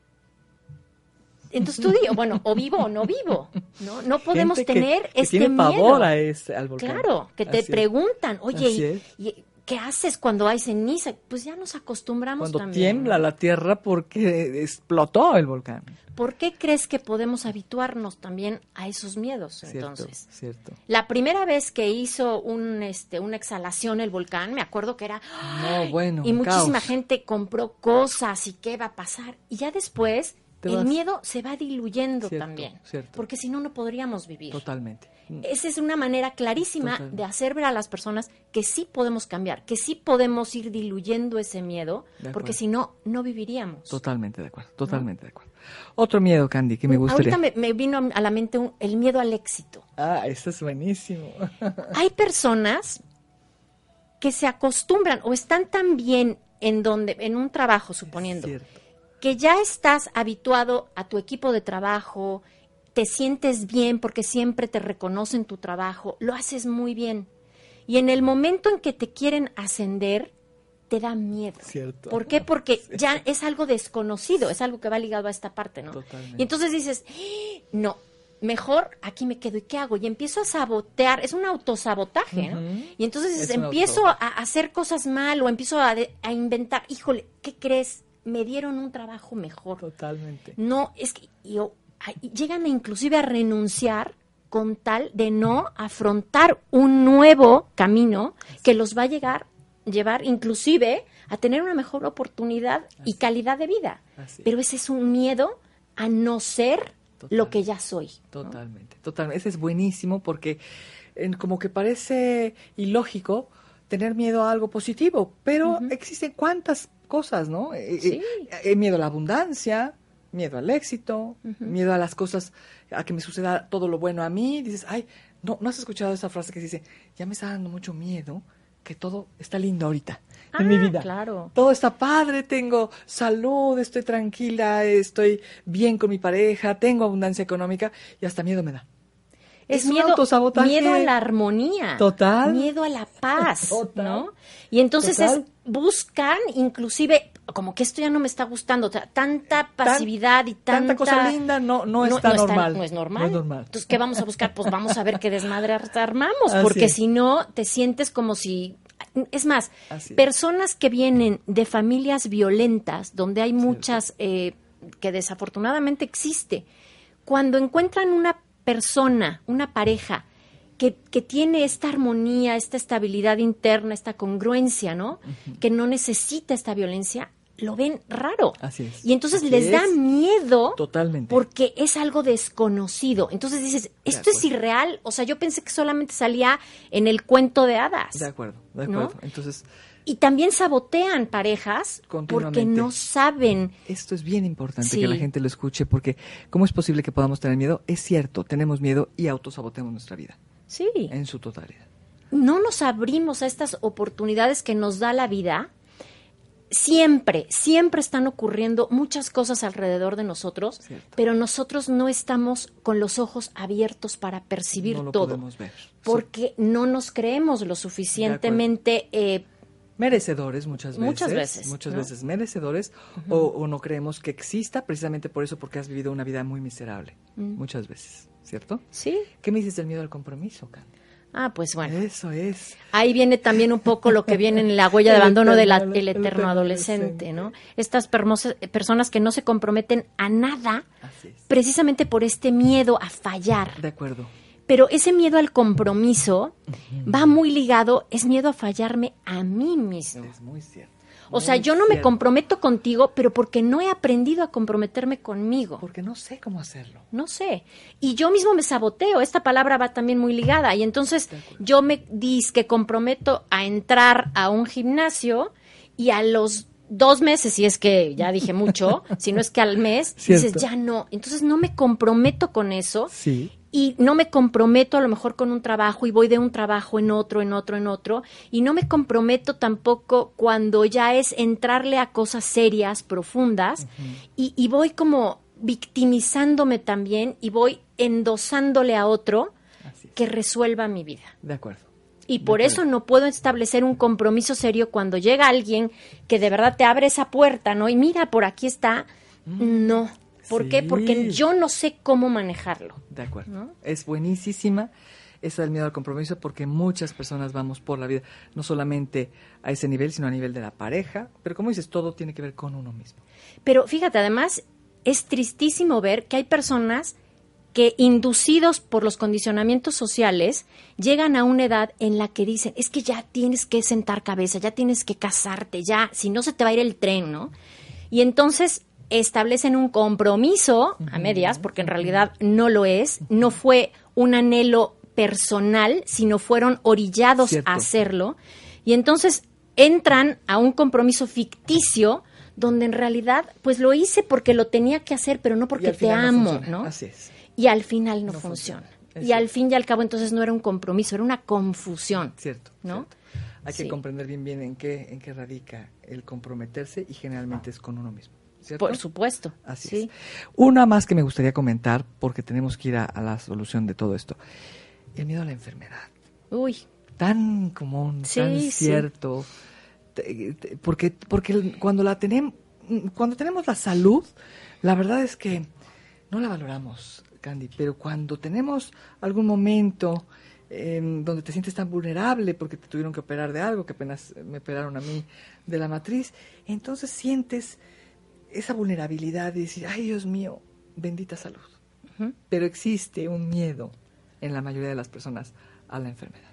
Entonces tú dices, bueno, o vivo o no vivo, ¿no? No podemos Gente que- tener que este tiene miedo. pavor a ese, al volcán. Claro, que te Así preguntan, oye, ¿y- ¿qué haces cuando hay ceniza? Pues ya nos acostumbramos Cuando también. tiembla la tierra porque explotó el volcán. ¿Por qué crees que podemos habituarnos también a esos miedos entonces? cierto. La primera vez que hizo un, este, una exhalación el volcán, me acuerdo que era... No, bueno, Y muchísima caos. gente compró cosas y qué va a pasar. Y ya después el vas. miedo se va diluyendo Cierto, también. cierto. Porque si no, no podríamos vivir. Totalmente. Esa es una manera clarísima de hacer ver a las personas que sí podemos cambiar, que sí podemos ir diluyendo ese miedo, porque si no, no viviríamos. Totalmente de acuerdo, totalmente de acuerdo. Otro miedo, Candy, que me gustaría. Ahorita me, me vino a la mente un- el miedo al éxito. Ah, eso es buenísimo. <laughs> Hay personas que se acostumbran o están tan bien en donde, en un trabajo, suponiendo. Que ya estás habituado a tu equipo de trabajo, te sientes bien porque siempre te reconocen tu trabajo, lo haces muy bien. Y en el momento en que te quieren ascender, te da miedo. Cierto. ¿Por qué? Porque <laughs> ya es algo desconocido, es algo que va ligado a esta parte, ¿no? Totalmente. Y entonces dices, "Ah, no, mejor aquí me quedo y ¿qué hago? Y empiezo a sabotear, es un autosabotaje, ¿no? Y entonces Es empiezo auto- a hacer cosas mal o empiezo a, de- a inventar, híjole, ¿qué crees? Me dieron un trabajo mejor. Totalmente. No, es que yo, llegan inclusive a renunciar con tal de no afrontar un nuevo camino que los va a llegar, llevar inclusive a tener una mejor oportunidad y calidad de vida. Así. Pero ese es un miedo a no ser Total. lo que ya soy. ¿no? Totalmente, totalmente. Ese es buenísimo porque en- como que parece ilógico tener miedo a algo positivo, pero existen cuántas cosas, ¿no? Eh, Sí. eh, eh, miedo a la abundancia, miedo al éxito, miedo a las cosas, a que me suceda todo lo bueno a mí. Dices, ay, no, ¿no has escuchado esa frase que dice, ya me está dando mucho miedo que todo está lindo ahorita en mi Ah, vida? claro. Todo está padre, tengo salud, estoy tranquila, estoy bien con mi pareja, tengo abundancia económica y hasta miedo me da. Es, Es un miedo, autosabotaje. miedo a la armonía. Total. Miedo a la paz, <laughs> Total. ¿no? Y entonces Total. es, buscan inclusive, como que esto ya no me está gustando, o sea, tanta pasividad y tanta... tanta cosa linda no- no está normal. no es normal. No es normal. Entonces, ¿qué vamos a buscar? Pues vamos a ver qué desmadre armamos, Así porque es. si no, te sientes como si... Es más, Así es. personas que vienen de familias violentas, donde hay muchas, eh, que desafortunadamente existe, cuando encuentran una persona, una pareja, que, que tiene esta armonía, esta estabilidad interna, esta congruencia, ¿no? Que no necesita esta violencia, lo ven raro. Así es. Y entonces Así les da miedo Totalmente. porque es algo desconocido. Entonces dices, ¿esto es irreal? O sea, yo pensé que solamente salía en el cuento de hadas. De acuerdo, de ¿no? acuerdo. Entonces, Y también sabotean parejas porque no saben. esto es bien importante Sí. que la gente lo escuche porque ¿cómo es posible que podamos tener miedo? Es cierto, tenemos miedo y autosabotemos nuestra vida Sí. en su totalidad. no nos abrimos a estas oportunidades que nos da la vida, siempre, siempre están ocurriendo muchas cosas alrededor de nosotros, Cierto. pero nosotros no estamos con los ojos abiertos para percibir no lo todo, podemos ver. porque no nos creemos lo suficientemente eh, merecedores muchas veces. Muchas veces, Muchas ¿no? veces merecedores o, o no creemos que exista precisamente por eso, porque has vivido una vida muy miserable. Mm. Muchas veces, ¿cierto? sí. ¿Qué me dices del miedo al compromiso, Candy? Ah, pues bueno. Eso es. Ahí viene también un poco lo que viene en la huella de <laughs> abandono del eterno- el el eterno eterno adolescente, adolescente. ¿no? Estas personas que no se comprometen a nada precisamente por este miedo a fallar. De acuerdo. Pero ese miedo al compromiso va muy ligado, es miedo a fallarme a mí mismo. Es muy cierto. O sea, yo no me comprometo contigo, pero porque no he aprendido a comprometerme conmigo. Porque no sé cómo hacerlo. No sé. Y yo mismo me saboteo. Esta palabra va también muy ligada. Y entonces yo me dis que comprometo a entrar a un gimnasio y a los dos meses, si es que ya dije mucho, <laughs> si no es que al mes, dices, ya no. Entonces no me comprometo con eso Sí. Y no me comprometo a lo mejor con un trabajo y voy de un trabajo en otro, en otro, en otro, y no me comprometo tampoco cuando ya es entrarle a cosas serias, profundas, y, y voy como victimizándome también y voy endosándole a otro que resuelva mi vida. De acuerdo. Y por eso no puedo establecer un compromiso serio cuando llega alguien que de verdad te abre esa puerta, ¿no? Y mira, por aquí está. No. ¿Por qué? Porque yo no sé cómo manejarlo. De acuerdo. ¿No? Es buenísima esa del miedo al compromiso porque muchas personas vamos por la vida, no solamente a ese nivel, sino a nivel de la pareja. Pero como dices, todo tiene que ver con uno mismo. Pero fíjate, además, es tristísimo ver que hay personas que inducidos por los condicionamientos sociales llegan a una edad en la que dicen, es que ya tienes que sentar cabeza, ya tienes que casarte, ya, si no se te va a ir el tren, ¿no? Y entonces establecen un compromiso a medias, porque en realidad no lo es, no fue un anhelo personal, sino fueron orillados Cierto. a hacerlo, y entonces entran a un compromiso ficticio donde en realidad pues lo hice porque lo tenía que hacer, pero no porque te amo. ¿no? Así es. Y al final no, No funciona. Y al fin y al cabo entonces no era un compromiso, era una confusión. Cierto. ¿No? cierto. Hay Sí. que comprender bien bien en qué, en qué radica el comprometerse y generalmente es con uno mismo. ¿Cierto? Por supuesto. Así sí. es. Una más que me gustaría comentar, porque tenemos que ir a, a la solución de todo esto. El miedo a la enfermedad. Uy, Tan común, Sí, tan cierto. Porque, porque cuando la tenemos, cuando tenemos la salud, la verdad es que no la valoramos, Candy, pero cuando tenemos algún momento em, donde te sientes tan vulnerable porque te tuvieron que operar de algo, que apenas me operaron a mí de la matriz, entonces sientes esa vulnerabilidad de decir, ay Dios mío, bendita salud. Pero existe un miedo en la mayoría de las personas a la enfermedad.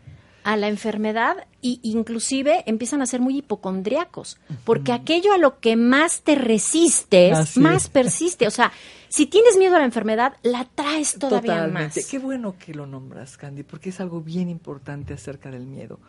a la enfermedad y inclusive empiezan a ser muy hipocondriacos, porque aquello a lo que más te resistes, Así más es. persiste. O sea, si tienes miedo a la enfermedad, la traes todavía Totalmente. más. Qué bueno que lo nombras, Candy, porque es algo bien importante acerca del miedo.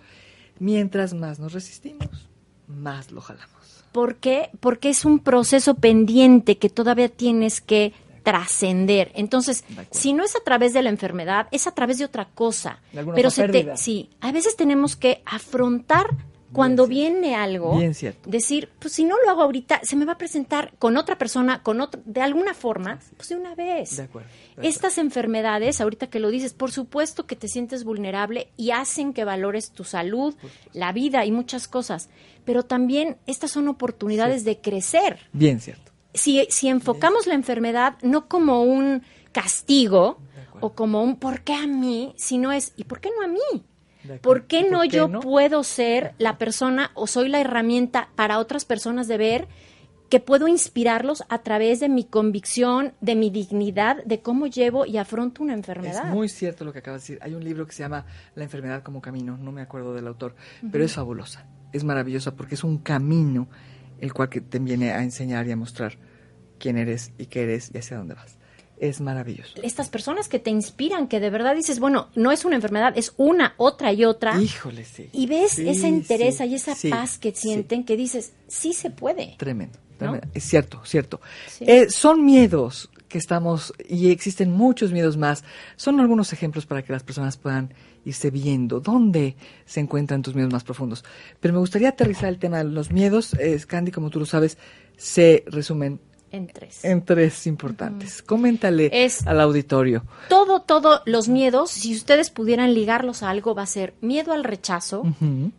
Mientras más nos resistimos, más lo jalamos. ¿Por qué? Porque es un proceso pendiente que todavía tienes que trascender. Entonces, si no es a través de la enfermedad, es a través de otra cosa. De Pero se te, sí, a veces tenemos que afrontar cuando viene algo, Bien decir, pues si no lo hago ahorita, se me va a presentar con otra persona, con otro, de alguna forma, pues de una vez. De acuerdo. de acuerdo. Estas enfermedades, ahorita que lo dices, por supuesto que te sientes vulnerable y hacen que valores tu salud, la vida y muchas cosas, pero también estas son oportunidades de crecer. Bien cierto. Si, si enfocamos la enfermedad no como un castigo o como un ¿por qué a mí? Sino es ¿y por qué no a mí? ¿Por qué ¿Y no yo no? puedo ser la persona o soy la herramienta para otras personas de ver que puedo inspirarlos a través de mi convicción, de mi dignidad, de cómo llevo y afronto una enfermedad? Es muy cierto lo que acabas de decir. Hay un libro que se llama La enfermedad como camino, no me acuerdo del autor, pero es fabulosa, es maravillosa porque es un camino el cual que te viene a enseñar y a mostrar quién eres y qué eres y hacia dónde vas. Es maravilloso. Estas personas que te inspiran, que de verdad dices, bueno, no es una enfermedad, es una, otra y otra. Híjole, sí. Y ves Sí, esa entereza sí, y esa sí, paz que sienten que dices, sí se puede. Tremendo, ¿No? tremendo. Es cierto, cierto. Eh, son miedos que estamos, y existen muchos miedos más. Son algunos ejemplos para que las personas puedan irse viendo dónde se encuentran tus miedos más profundos. Pero me gustaría aterrizar el tema de los miedos. Eh, Candy, como tú lo sabes, se resumen En tres. en tres importantes. Coméntale Es- al auditorio. Todo, todo, los miedos, si ustedes pudieran ligarlos a algo, va a ser miedo al rechazo,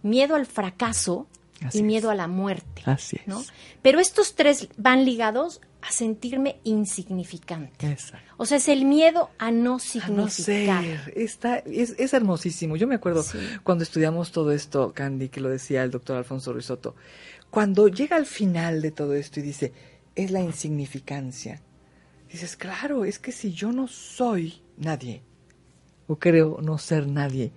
miedo al fracaso Así y es. miedo a la muerte. Así es. ¿no? Pero estos tres van ligados a sentirme insignificante. Exacto. O sea, es el miedo a no A significar. no ser, está, es, es hermosísimo. Yo me acuerdo Sí. cuando estudiamos todo esto, Candy, que lo decía el doctor Alfonso Risotto, cuando llega al final de todo esto y dice, es la insignificancia, dices, claro, es que si yo no soy nadie, o creo no ser nadie.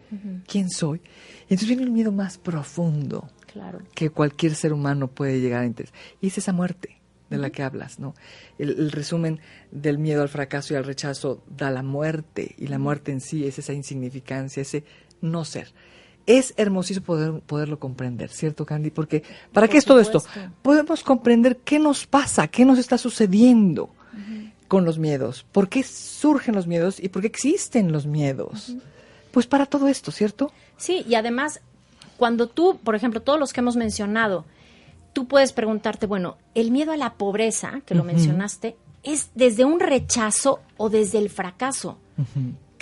¿Quién soy? Entonces viene el miedo más profundo Claro. que cualquier ser humano puede llegar a entender. Y es esa muerte de la que hablas, ¿no? El, el resumen del miedo al fracaso y al rechazo da la muerte, y la muerte en sí es esa insignificancia, ese no ser. Es hermosísimo poder, poderlo comprender, ¿cierto, Candy? Porque, ¿para Por qué es todo esto? Podemos comprender qué nos pasa, qué nos está sucediendo con los miedos, por qué surgen los miedos y por qué existen los miedos. Pues para todo esto, ¿cierto? Sí, y además, cuando tú, por ejemplo, todos los que hemos mencionado, tú puedes preguntarte, bueno, el miedo a la pobreza, que lo mencionaste, ¿es desde un rechazo o desde el fracaso?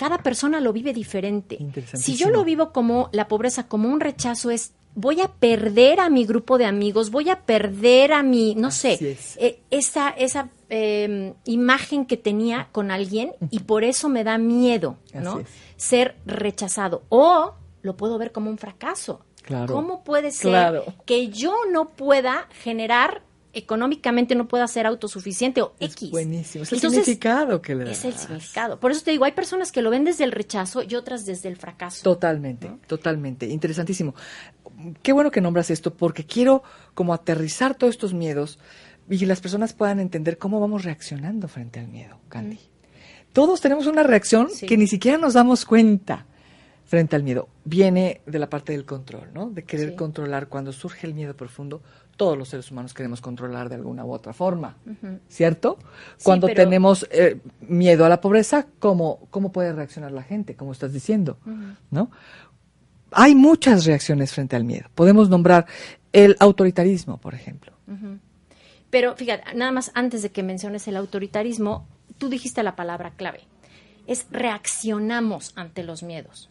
Cada persona lo vive diferente. Si yo lo vivo como la pobreza, como un rechazo, es voy a perder a mi grupo de amigos, voy a perder a mi, no Así sé, es. eh, esa, esa eh, imagen que tenía con alguien y por eso me da miedo, ¿no? Ser rechazado. O lo puedo ver como un fracaso. Claro. ¿Cómo puede ser Claro. que yo no pueda generar económicamente no pueda ser autosuficiente o Es X? buenísimo. Es el Entonces, significado que le das. es el significado. Por eso te digo, hay personas que lo ven desde el rechazo y otras desde el fracaso. Totalmente, totalmente. Interesantísimo. Qué bueno que nombras esto porque quiero como aterrizar todos estos miedos y que las personas puedan entender cómo vamos reaccionando frente al miedo, Candy. Todos tenemos una reacción Sí. que ni siquiera nos damos cuenta frente al miedo. Viene de la parte del control, ¿no? De querer Sí. controlar. Cuando surge el miedo profundo, todos los seres humanos queremos controlar de alguna u otra forma, ¿cierto? Sí, Cuando pero- tenemos eh, miedo a la pobreza, ¿cómo, ¿cómo puede reaccionar la gente? Como estás diciendo, ¿no? Hay muchas reacciones frente al miedo. Podemos nombrar el autoritarismo, por ejemplo. Pero fíjate, nada más antes de que menciones el autoritarismo, tú dijiste la palabra clave. Es reaccionamos ante los miedos.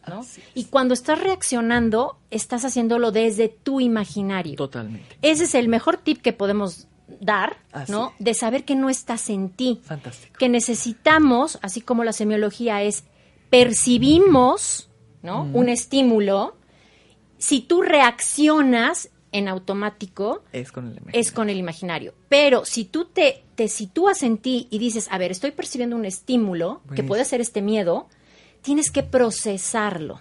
Y cuando estás reaccionando, estás haciéndolo desde tu imaginario. Totalmente. Ese es el mejor tip que podemos dar, Así ¿no? es. De saber que no estás en ti. Fantástico. Que necesitamos, así como la semiología es, percibimos, ¿no? Un estímulo. Si tú reaccionas en automático, Es con el imaginario. es con el imaginario. Pero si tú te, te sitúas en ti y dices, a ver, estoy percibiendo un estímulo, que puede ser este miedo, tienes que procesarlo.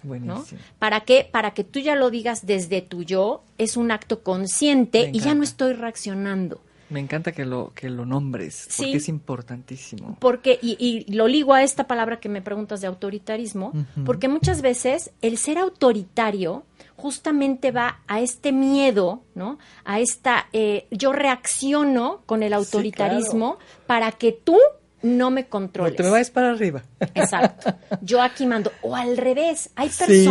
¿Para qué? Para que tú ya lo digas desde tu yo, es un acto consciente y ya no estoy reaccionando. Me encanta que lo, que lo nombres, Sí. porque es importantísimo. Porque, y, y lo ligo a esta palabra que me preguntas de autoritarismo, porque muchas veces el ser autoritario justamente va a este miedo, ¿no? A esta, eh, yo reacciono con el autoritarismo para que tú no me No controles. te me vayas para arriba. Exacto. Yo aquí mando. O al revés, hay Sí.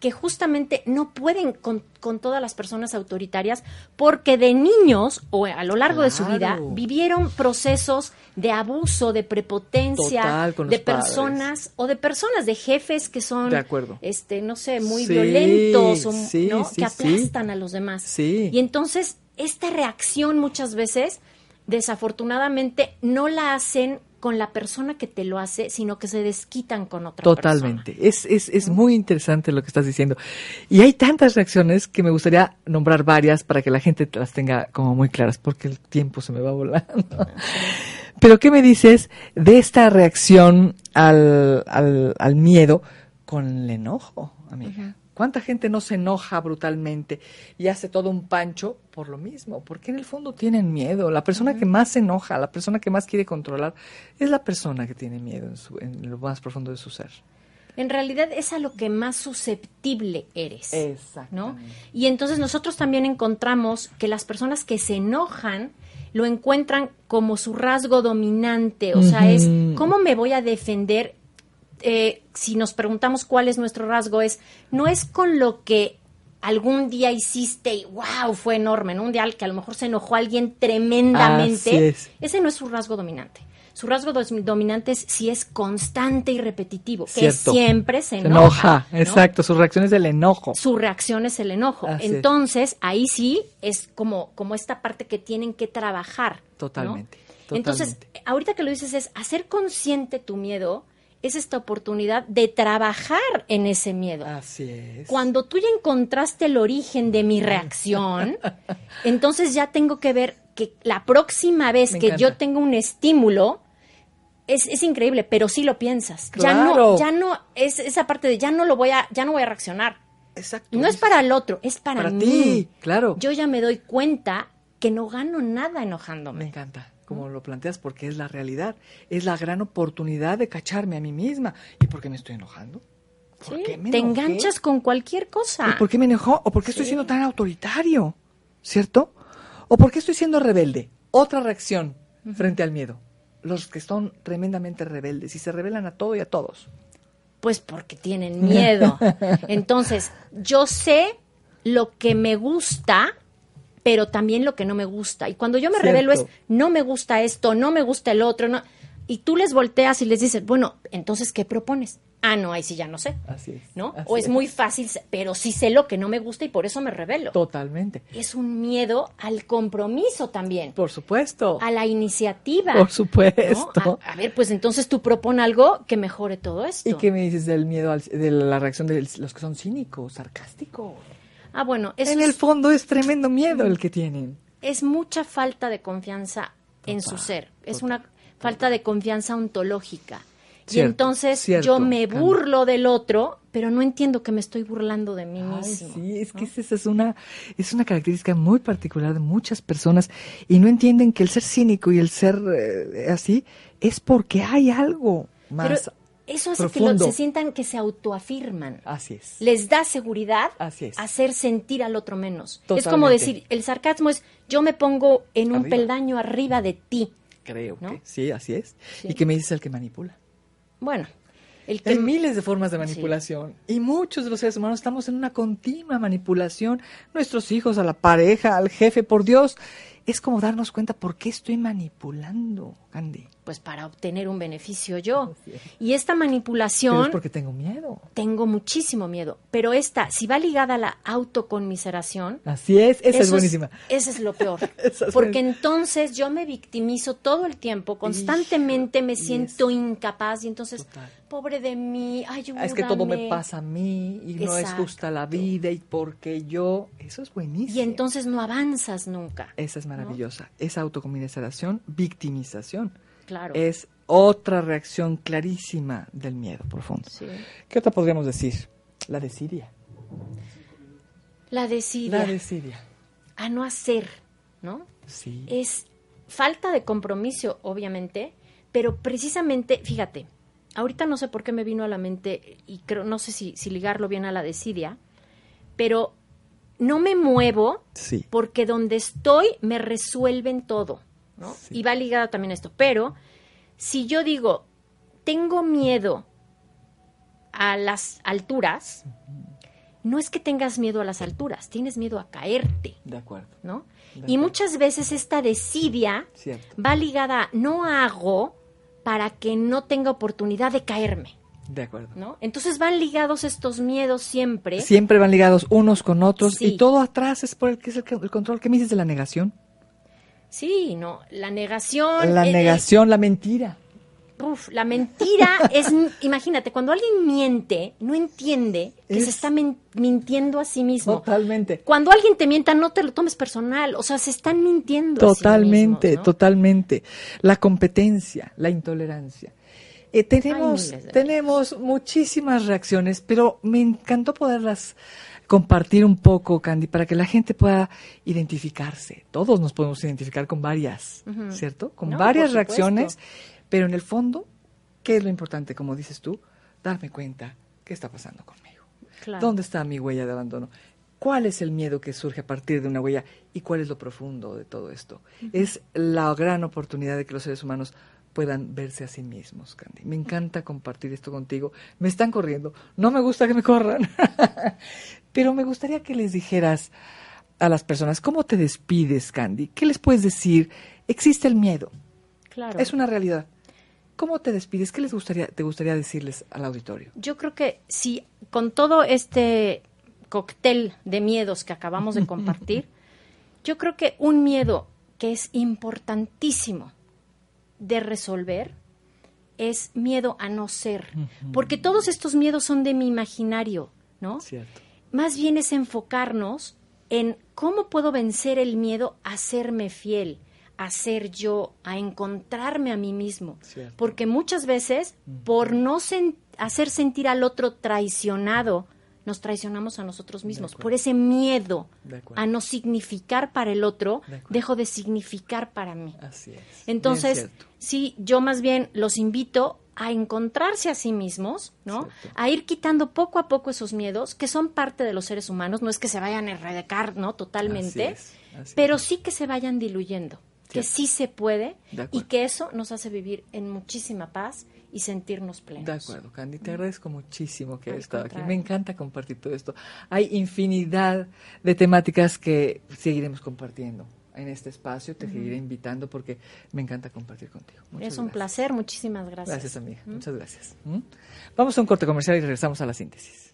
Que justamente no pueden con, con todas las personas autoritarias porque de niños o a lo largo de su vida vivieron procesos de abuso, de prepotencia, Total, de padres. personas o de personas, de jefes que son, De acuerdo. este, no sé, muy Sí, violentos o, sí, ¿no? sí, que aplastan a los demás. Y entonces esta reacción muchas veces, desafortunadamente, no la hacen con la persona que te lo hace, sino que se desquitan con otra Totalmente. Es, es, es muy interesante lo que estás diciendo. Y hay tantas reacciones que me gustaría nombrar varias para que la gente las tenga como muy claras, porque el tiempo se me va volando. <laughs> Pero, ¿qué me dices de esta reacción al, al, al miedo con el enojo, amiga? ¿Cuánta gente no se enoja brutalmente y hace todo un pancho por lo mismo? Porque en el fondo tienen miedo. La persona que más se enoja, la persona que más quiere controlar, es la persona que tiene miedo en, su, en lo más profundo de su ser. En realidad es a lo que más susceptible eres. ¿no? Exactamente. Y entonces nosotros también encontramos que las personas que se enojan lo encuentran como su rasgo dominante, o sea, es cómo me voy a defender. Eh, si nos preguntamos cuál es nuestro rasgo, es no es con lo que algún día hiciste y wow, fue enorme, ¿no? Un día que a lo mejor se enojó alguien tremendamente. Es. Ese no es su rasgo dominante. Su rasgo dominante es si es constante y repetitivo, que siempre se Se enoja. enoja, ¿no? exacto. Sus reacciones del enojo. su reacción es el enojo. Así es. Entonces, ahí sí es como, como esta parte que tienen que trabajar. ¿no? Totalmente, Entonces, totalmente. ahorita que lo dices es hacer consciente tu miedo, es esta oportunidad de trabajar en ese miedo. Así es. Cuando tú ya encontraste el origen de mi reacción, <laughs> entonces ya tengo que ver que la próxima vez Me que encanta. yo tenga un estímulo, es, es increíble, pero sí lo piensas. Ya Claro. no, ya no, es esa parte de ya no lo voy a, ya no voy a reaccionar. Exacto. No es para el otro, es para, Para mí. ti, claro. Yo ya me doy cuenta que no gano nada Me enojándome. encanta como lo planteas porque es la realidad. Es la gran oportunidad de cacharme a mí misma. ¿Y por qué me estoy enojando? ¿Por Sí, qué me Te enojé? enganchas con cualquier cosa. ¿Y por qué me enojó? ¿O por qué estoy siendo tan autoritario? ¿Cierto? ¿O por qué estoy siendo rebelde? Otra reacción frente al miedo. Los que son tremendamente rebeldes y se rebelan a todo y a todos. Pues porque tienen miedo. <laughs> Entonces, yo sé lo que me gusta, pero también lo que no me gusta. Y cuando yo me Cierto. revelo es, no me gusta esto, no me gusta el otro, no. Y tú les volteas y les dices, bueno, entonces, ¿qué propones? Ah, no, ahí sí ya no sé. Así es. ¿No? así O es muy fácil, pero sí sé lo que no me gusta y por eso me revelo. Totalmente. Es un miedo al compromiso también, Por supuesto. a la iniciativa. Por ¿no? supuesto. A, a ver, pues entonces tú propon algo que mejore todo esto. ¿Y qué me dices del miedo, al- de la reacción de los que son cínicos, sarcásticos? Ah, bueno, eso en el fondo es tremendo miedo el que tienen. es mucha falta de confianza en su ser. Es una falta de confianza ontológica. y entonces cierto, yo me burlo del otro, pero no entiendo que me estoy burlando de mí mismo. sí, es que esa es una, es una característica muy particular de muchas personas y no entienden que el ser cínico y el ser eh, así es porque hay algo más. Pero eso hace que lo- se sientan que se autoafirman. Así es. Les da seguridad Así es. hacer sentir al otro menos. Es como decir, el sarcasmo es yo me pongo en un Arriba. peldaño arriba de ti. Creo ¿no? que sí, así es. Sí. ¿Y qué me dices el que manipula? Bueno, el que Hay miles de formas de manipulación y muchos de los seres humanos estamos en una continua manipulación. Nuestros hijos, a la pareja, al jefe, por Dios. Es como darnos cuenta por qué estoy manipulando, Andy. pues para obtener un beneficio yo. Es. Y esta Pero manipulación es porque tengo miedo. tengo muchísimo miedo, pero esta, si va ligada a la autoconmiseración, Así es, esa es buenísima. Ese es lo peor. <laughs> Es Porque entonces yo me victimizo todo el tiempo, constantemente me siento es- incapaz y entonces, Total. pobre de mí, ayúdame. Es que todo me pasa a mí y no es Exacto. justa la vida y porque yo, eso es buenísimo. Y entonces no avanzas nunca. esa es maravillosa, esa autocomiseración, victimización, Claro. es otra reacción clarísima del miedo profundo. Sí. ¿Qué otra podríamos decir? La desidia. La desidia La desidia. a no hacer, ¿no? Sí. es falta de compromiso, obviamente, pero precisamente, fíjate, ahorita no sé por qué me vino a la mente y creo, no sé si, si ligarlo bien a la desidia, pero no me muevo Sí. porque donde estoy me resuelven todo, ¿no? Sí. Y va ligado también a esto, pero si yo digo, tengo miedo a las alturas, no es que tengas miedo a las alturas, tienes miedo a caerte. De acuerdo. ¿no? De Y muchas veces esta desidia Cierto. va ligada a no hago para que no tenga oportunidad de caerme, De acuerdo. ¿no? Entonces van ligados estos miedos siempre. Siempre van ligados unos con otros Sí. y todo atrás es por el que es el, que- el control. ¿Qué me dices de la negación? Sí, no, la negación. La eh, negación, la mentira. uf, la mentira es, <laughs> imagínate, cuando alguien miente, no entiende que Es- se está mintiendo a sí mismo. Totalmente. Cuando alguien te mienta, no te lo tomes personal, o sea, se están mintiendo. a sí Totalmente, totalmente. La competencia, la intolerancia. Eh, tenemos, tenemos muchísimas reacciones, pero me encantó poderlas compartir un poco, Candy, para que la gente pueda identificarse. Todos nos podemos identificar con varias. ¿cierto? Con No, varias reacciones, pero en el fondo, ¿qué es lo importante, como dices tú? Darme cuenta qué está pasando conmigo. Claro. ¿Dónde está mi huella de abandono? ¿Cuál es el miedo que surge a partir de una huella y cuál es lo profundo de todo esto? Es la gran oportunidad de que los seres humanos puedan verse a sí mismos, Candy. Me encanta compartir esto contigo. Me están corriendo. No me gusta que me corran. <laughs> Pero me gustaría que les dijeras a las personas, ¿cómo te despides, Candy? ¿Qué les puedes decir? Existe el miedo. Claro. Es una realidad. ¿Cómo te despides? ¿Qué les gustaría, te gustaría decirles al auditorio? Yo creo que si con todo este cóctel de miedos que acabamos de compartir, <laughs> yo creo que un miedo que es importantísimo de resolver es miedo a no ser, porque todos estos miedos son de mi imaginario, ¿no? Cierto. Más bien es enfocarnos en cómo puedo vencer el miedo a serme fiel, a ser yo, a encontrarme a mí mismo. Cierto. Porque muchas veces, por no sen- hacer sentir al otro traicionado, nos traicionamos a nosotros mismos. Por ese miedo a no significar para el otro, De dejo de significar para mí. Así es. Entonces, sí, yo más bien los invito a encontrarse a sí mismos, ¿no? Cierto. A ir quitando poco a poco esos miedos que son parte de los seres humanos, no es que se vayan a erradicar, ¿no? Totalmente, Así es, así pero es. sí que se vayan diluyendo, que sí se puede De y que eso nos hace vivir en muchísima paz y sentirnos plenos. De acuerdo, Candy, te agradezco muchísimo que hayas estado aquí. Me encanta compartir todo esto. Hay infinidad de temáticas que seguiremos compartiendo en este espacio. Te seguiré invitando porque me encanta compartir contigo. Muchas es un gracias. placer, muchísimas gracias. Gracias, amiga. Muchas gracias. ¿Mm? Vamos a un corte comercial y regresamos a la síntesis.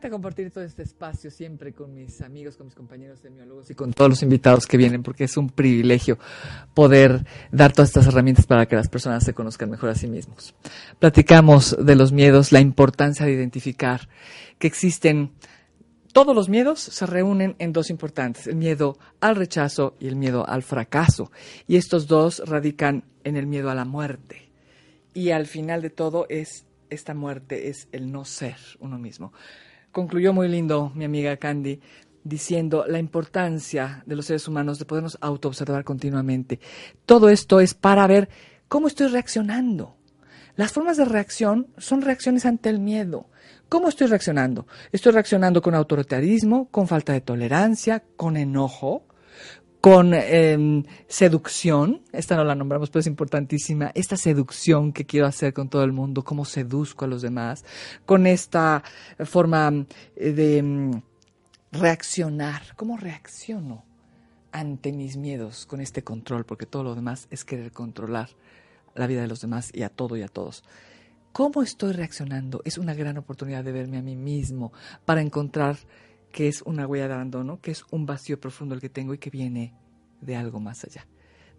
Encanta compartir todo este espacio siempre con mis amigos, con mis compañeros semiólogos y con todos los invitados que vienen, porque es un privilegio poder dar todas estas herramientas para que las personas se conozcan mejor a sí mismos. Platicamos de los miedos, la importancia de identificar que existen todos los miedos se reúnen en dos importantes, el miedo al rechazo y el miedo al fracaso. Y estos dos radican en el miedo a la muerte. Y al final de todo es esta muerte, es el no ser uno mismo. Concluyó muy lindo mi amiga Candy diciendo la importancia de los seres humanos de podernos autoobservar continuamente. Todo esto es para ver cómo estoy reaccionando. Las formas de reacción son reacciones ante el miedo. ¿Cómo estoy reaccionando? Estoy reaccionando con autoritarismo, con falta de tolerancia, con enojo, con eh, seducción. Esta no la nombramos, pero es importantísima. Esta seducción que quiero hacer con todo el mundo, cómo seduzco a los demás, con esta forma eh, de mm, reaccionar. ¿Cómo reacciono ante mis miedos con este control? Porque todo lo demás es querer controlar la vida de los demás y a todo y a todos. ¿Cómo estoy reaccionando? Es una gran oportunidad de verme a mí mismo para encontrar que es una huella de abandono, que es un vacío profundo el que tengo y que viene de algo más allá.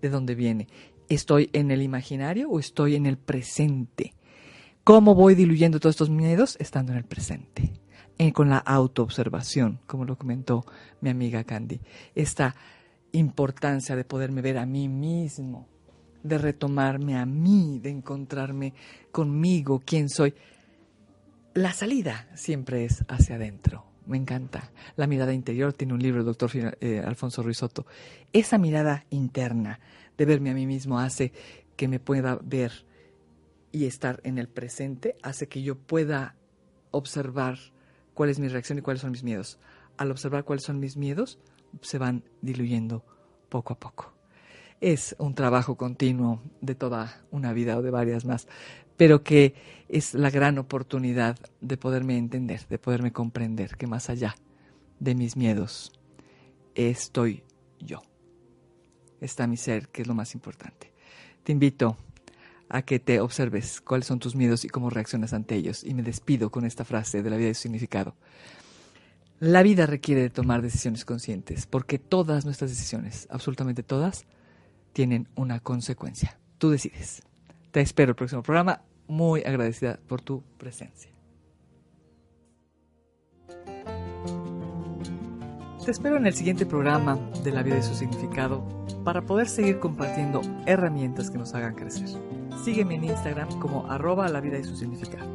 ¿De dónde viene? ¿Estoy en el imaginario o estoy en el presente? ¿Cómo voy diluyendo todos estos miedos? Estando en el presente, eh, con la autoobservación, como lo comentó mi amiga Candy. Esta importancia de poderme ver a mí mismo, de retomarme a mí, de encontrarme conmigo, quién soy. La salida siempre es hacia adentro. Me encanta. La mirada interior tiene un libro, doctor eh, Alfonso Ruizotto. Esa mirada interna de verme a mí mismo hace que me pueda ver y estar en el presente, hace que yo pueda observar cuál es mi reacción y cuáles son mis miedos. Al observar cuáles son mis miedos, se van diluyendo poco a poco. Es un trabajo continuo de toda una vida o de varias más, pero que es la gran oportunidad de poderme entender, de poderme comprender que más allá de mis miedos estoy yo. Está mi ser, que es lo más importante. Te invito a que te observes cuáles son tus miedos y cómo reaccionas ante ellos. Y me despido con esta frase de la vida y su significado. La vida requiere de tomar decisiones conscientes, porque todas nuestras decisiones, absolutamente todas, tienen una consecuencia. Tú decides. Te espero el próximo programa. Muy agradecida por tu presencia. Te espero en el siguiente programa de La vida y su significado para poder seguir compartiendo herramientas que nos hagan crecer. Sígueme en Instagram como arroba la vida y su significado.